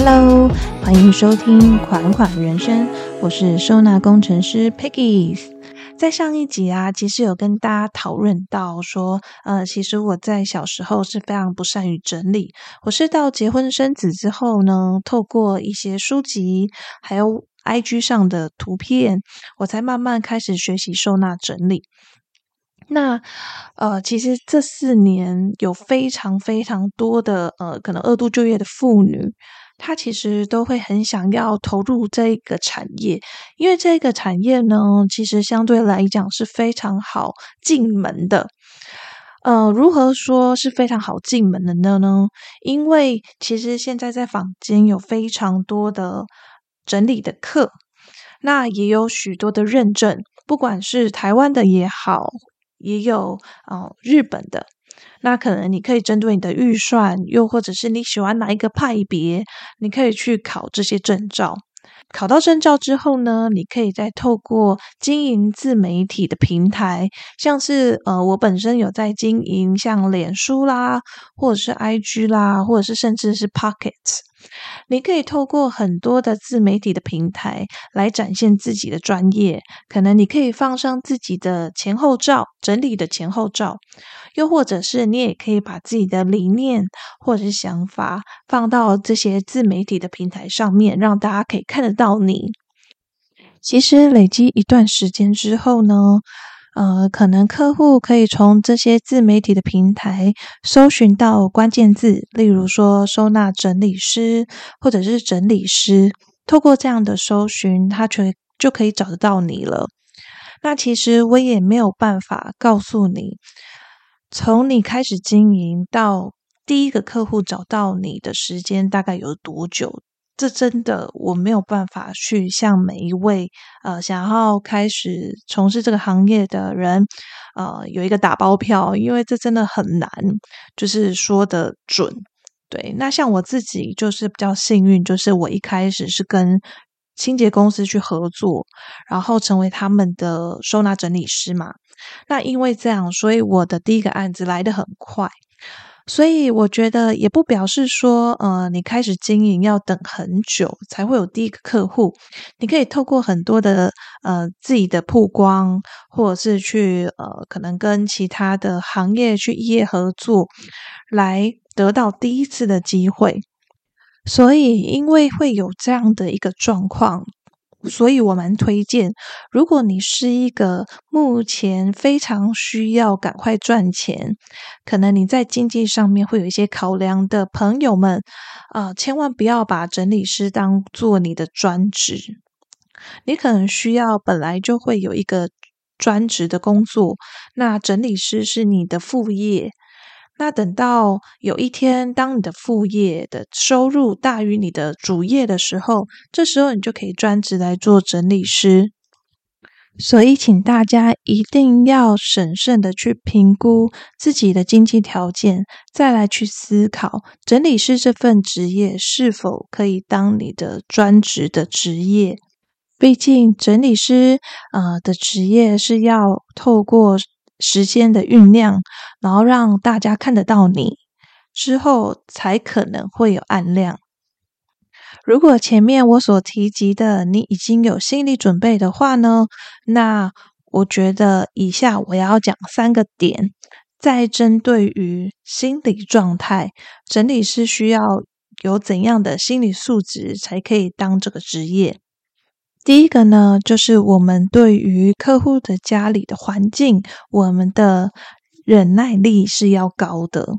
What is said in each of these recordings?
Hello，欢迎收听《款款人生》，我是收纳工程师 Peggy。在上一集啊，其实有跟大家讨论到说，呃，其实我在小时候是非常不善于整理。我是到结婚生子之后呢，透过一些书籍，还有 IG 上的图片，我才慢慢开始学习收纳整理。那呃，其实这四年有非常非常多的呃，可能二度就业的妇女。他其实都会很想要投入这一个产业，因为这个产业呢，其实相对来讲是非常好进门的。呃，如何说是非常好进门的呢？因为其实现在在坊间有非常多的整理的课，那也有许多的认证，不管是台湾的也好，也有哦日本的。那可能你可以针对你的预算，又或者是你喜欢哪一个派别，你可以去考这些证照。考到证照之后呢，你可以再透过经营自媒体的平台，像是呃，我本身有在经营像脸书啦，或者是 IG 啦，或者是甚至是 Pocket。你可以透过很多的自媒体的平台来展现自己的专业，可能你可以放上自己的前后照，整理的前后照，又或者是你也可以把自己的理念或者是想法放到这些自媒体的平台上面，让大家可以看得到你。其实累积一段时间之后呢。呃，可能客户可以从这些自媒体的平台搜寻到关键字，例如说收纳整理师或者是整理师，透过这样的搜寻，他就就可以找得到你了。那其实我也没有办法告诉你，从你开始经营到第一个客户找到你的时间大概有多久。这真的我没有办法去向每一位呃想要开始从事这个行业的人呃有一个打包票，因为这真的很难，就是说的准。对，那像我自己就是比较幸运，就是我一开始是跟清洁公司去合作，然后成为他们的收纳整理师嘛。那因为这样，所以我的第一个案子来得很快。所以我觉得也不表示说，呃，你开始经营要等很久才会有第一个客户。你可以透过很多的呃自己的曝光，或者是去呃可能跟其他的行业去一业合作，来得到第一次的机会。所以因为会有这样的一个状况。所以我蛮推荐，如果你是一个目前非常需要赶快赚钱，可能你在经济上面会有一些考量的朋友们，啊，千万不要把整理师当做你的专职。你可能需要本来就会有一个专职的工作，那整理师是你的副业。那等到有一天，当你的副业的收入大于你的主业的时候，这时候你就可以专职来做整理师。所以，请大家一定要审慎的去评估自己的经济条件，再来去思考整理师这份职业是否可以当你的专职的职业。毕竟，整理师呃的职业是要透过。时间的酝酿，然后让大家看得到你之后，才可能会有暗亮。如果前面我所提及的你已经有心理准备的话呢，那我觉得以下我要讲三个点，在针对于心理状态，整理师需要有怎样的心理素质才可以当这个职业。第一个呢，就是我们对于客户的家里的环境，我们的忍耐力是要高的。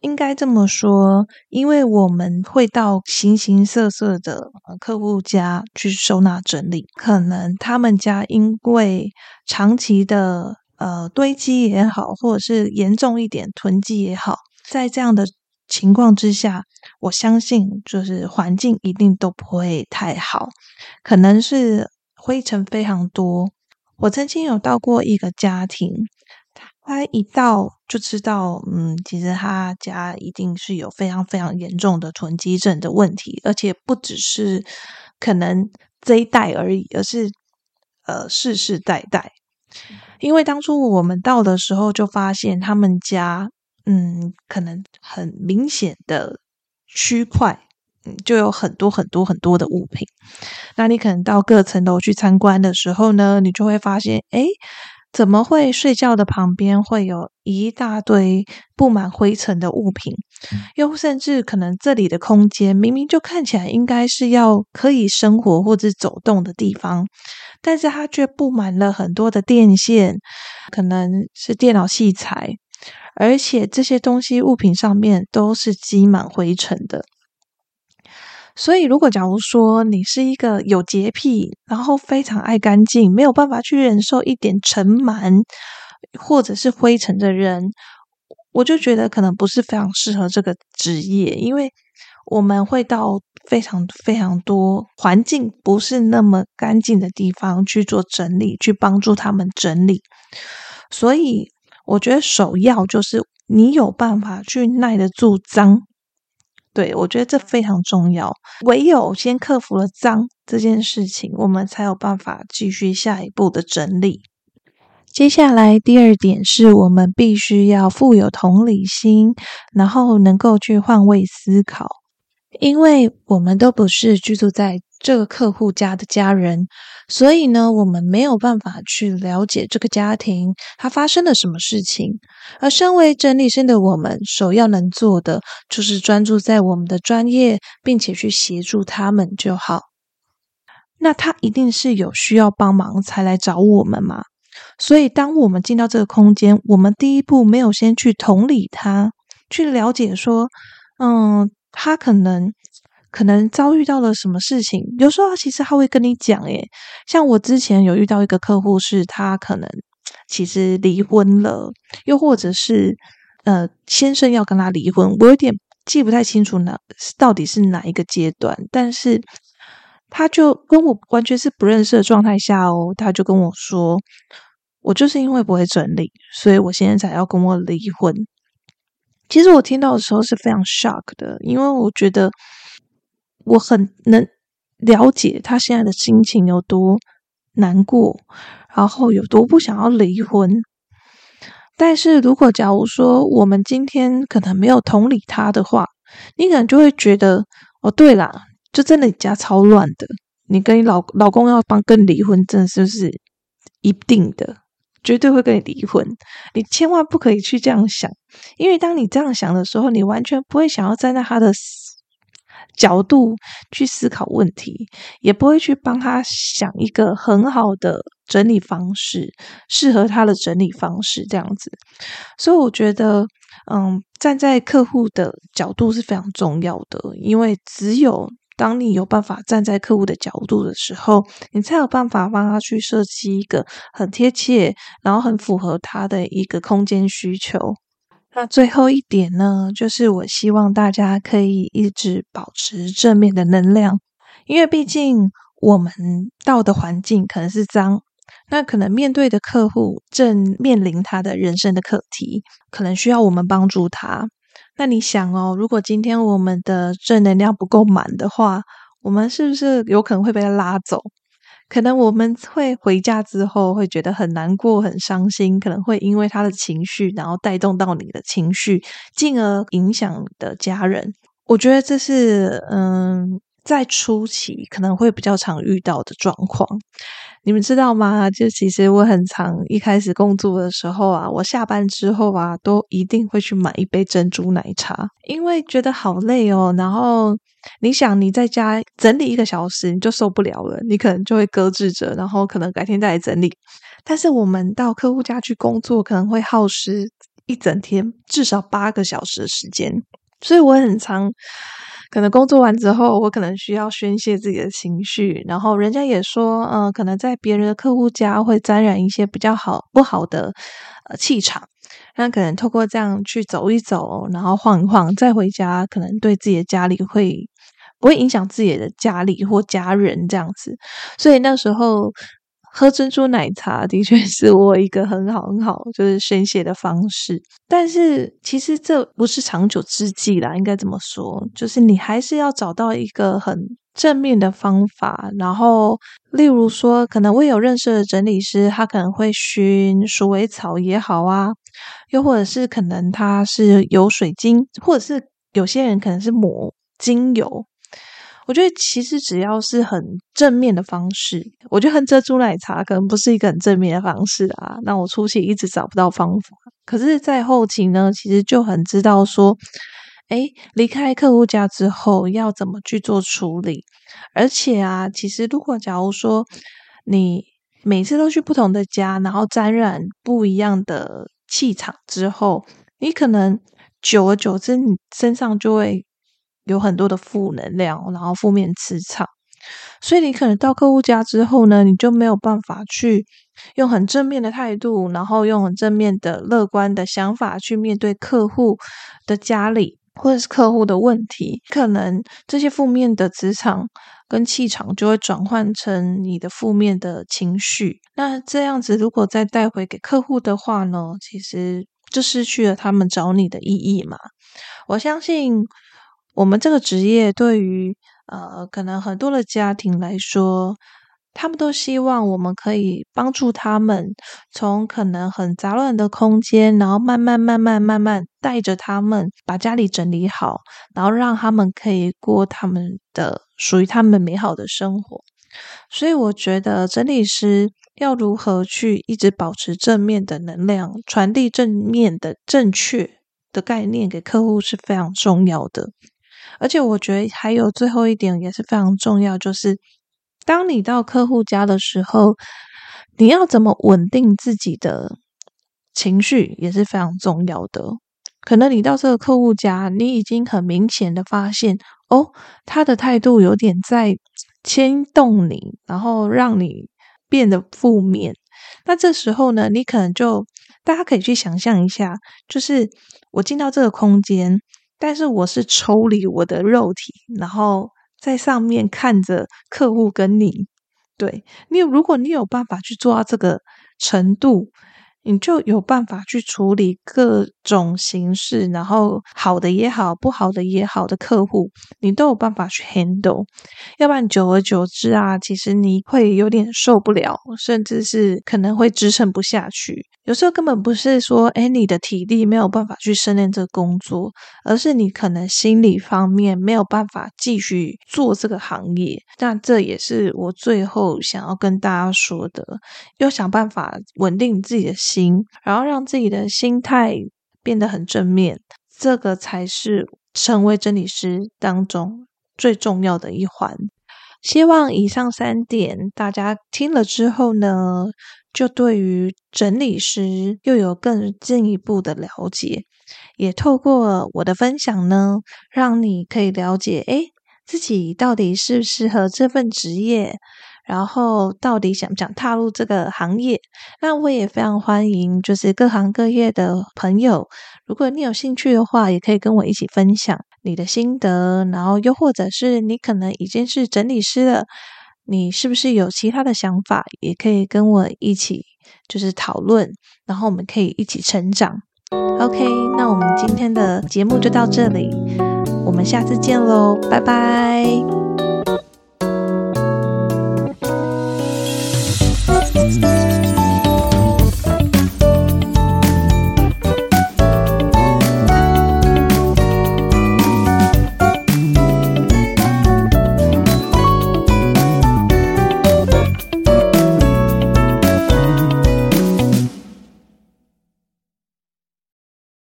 应该这么说，因为我们会到形形色色的客户家去收纳整理，可能他们家因为长期的呃堆积也好，或者是严重一点囤积也好，在这样的情况之下。我相信，就是环境一定都不会太好，可能是灰尘非常多。我曾经有到过一个家庭，他一到就知道，嗯，其实他家一定是有非常非常严重的囤积症的问题，而且不只是可能这一代而已，而是呃世世代代。因为当初我们到的时候，就发现他们家，嗯，可能很明显的。区块嗯，就有很多很多很多的物品。那你可能到各层楼去参观的时候呢，你就会发现，哎，怎么会睡觉的旁边会有一大堆布满灰尘的物品？又甚至可能这里的空间明明就看起来应该是要可以生活或者走动的地方，但是它却布满了很多的电线，可能是电脑器材，而且这些东西物品上面都是积满灰尘的。所以，如果假如说你是一个有洁癖，然后非常爱干净，没有办法去忍受一点尘螨或者是灰尘的人，我就觉得可能不是非常适合这个职业，因为我们会到非常非常多环境不是那么干净的地方去做整理，去帮助他们整理。所以，我觉得首要就是你有办法去耐得住脏。对，我觉得这非常重要。唯有先克服了脏这件事情，我们才有办法继续下一步的整理。接下来第二点是我们必须要富有同理心，然后能够去换位思考，因为我们都不是居住在。这个客户家的家人，所以呢，我们没有办法去了解这个家庭他发生了什么事情。而身为整理师的我们，首要能做的就是专注在我们的专业，并且去协助他们就好。那他一定是有需要帮忙才来找我们嘛？所以，当我们进到这个空间，我们第一步没有先去同理他，去了解说，嗯，他可能。可能遭遇到了什么事情，有时候其实他会跟你讲，诶，像我之前有遇到一个客户，是他可能其实离婚了，又或者是呃先生要跟他离婚，我有点记不太清楚哪到底是哪一个阶段，但是他就跟我完全是不认识的状态下哦，他就跟我说，我就是因为不会整理，所以我现在才要跟我离婚。其实我听到的时候是非常 shock 的，因为我觉得。我很能了解他现在的心情有多难过，然后有多不想要离婚。但是如果假如说我们今天可能没有同理他的话，你可能就会觉得哦，对啦，就真的你家超乱的，你跟你老老公要帮跟离婚，真的是是一定的，绝对会跟你离婚。你千万不可以去这样想，因为当你这样想的时候，你完全不会想要站在他的。角度去思考问题，也不会去帮他想一个很好的整理方式，适合他的整理方式这样子。所以我觉得，嗯，站在客户的角度是非常重要的，因为只有当你有办法站在客户的角度的时候，你才有办法帮他去设计一个很贴切，然后很符合他的一个空间需求。那最后一点呢，就是我希望大家可以一直保持正面的能量，因为毕竟我们到的环境可能是脏，那可能面对的客户正面临他的人生的课题，可能需要我们帮助他。那你想哦，如果今天我们的正能量不够满的话，我们是不是有可能会被他拉走？可能我们会回家之后会觉得很难过、很伤心，可能会因为他的情绪，然后带动到你的情绪，进而影响的家人。我觉得这是嗯，在初期可能会比较常遇到的状况。你们知道吗？就其实我很常一开始工作的时候啊，我下班之后啊，都一定会去买一杯珍珠奶茶，因为觉得好累哦，然后。你想你在家整理一个小时，你就受不了了，你可能就会搁置着，然后可能改天再来整理。但是我们到客户家去工作，可能会耗时一整天，至少八个小时的时间。所以我很常，可能工作完之后，我可能需要宣泄自己的情绪。然后人家也说，嗯，可能在别人的客户家会沾染一些比较好不好的呃气场。那可能透过这样去走一走，然后晃一晃，再回家，可能对自己的家里会不会影响自己的家里或家人这样子。所以那时候喝珍珠奶茶的确 是我一个很好很好就是宣泄的方式。但是其实这不是长久之计啦，应该怎么说？就是你还是要找到一个很。正面的方法，然后例如说，可能我有认识的整理师，他可能会熏鼠尾草也好啊，又或者是可能他是有水晶，或者是有些人可能是抹精油，我觉得其实只要是很正面的方式，我觉得喝珍珠奶茶可能不是一个很正面的方式啊。那我初期一直找不到方法，可是，在后期呢，其实就很知道说，哎，离开客户家之后要怎么去做处理。而且啊，其实如果假如说你每次都去不同的家，然后沾染不一样的气场之后，你可能久而久之，你身上就会。有很多的负能量，然后负面磁场，所以你可能到客户家之后呢，你就没有办法去用很正面的态度，然后用很正面的乐观的想法去面对客户的家里或者是客户的问题，可能这些负面的磁场跟气场就会转换成你的负面的情绪。那这样子如果再带回给客户的话呢，其实就失去了他们找你的意义嘛。我相信。我们这个职业对于呃，可能很多的家庭来说，他们都希望我们可以帮助他们从可能很杂乱的空间，然后慢慢、慢慢、慢慢带着他们把家里整理好，然后让他们可以过他们的属于他们美好的生活。所以，我觉得整理师要如何去一直保持正面的能量，传递正面的正确的概念给客户是非常重要的。而且我觉得还有最后一点也是非常重要，就是当你到客户家的时候，你要怎么稳定自己的情绪也是非常重要的。可能你到这个客户家，你已经很明显的发现，哦，他的态度有点在牵动你，然后让你变得负面。那这时候呢，你可能就大家可以去想象一下，就是我进到这个空间。但是我是抽离我的肉体，然后在上面看着客户跟你，对你有，如果你有办法去做到这个程度。你就有办法去处理各种形式，然后好的也好，不好的也好的客户，你都有办法去 handle。要不然久而久之啊，其实你会有点受不了，甚至是可能会支撑不下去。有时候根本不是说，哎，你的体力没有办法去胜任这个工作，而是你可能心理方面没有办法继续做这个行业。那这也是我最后想要跟大家说的，要想办法稳定自己的。心，然后让自己的心态变得很正面，这个才是成为整理师当中最重要的一环。希望以上三点大家听了之后呢，就对于整理师又有更进一步的了解，也透过我的分享呢，让你可以了解，哎，自己到底适不适合这份职业。然后到底想不想踏入这个行业？那我也非常欢迎，就是各行各业的朋友，如果你有兴趣的话，也可以跟我一起分享你的心得。然后又或者是你可能已经是整理师了，你是不是有其他的想法，也可以跟我一起就是讨论，然后我们可以一起成长。OK，那我们今天的节目就到这里，我们下次见喽，拜拜。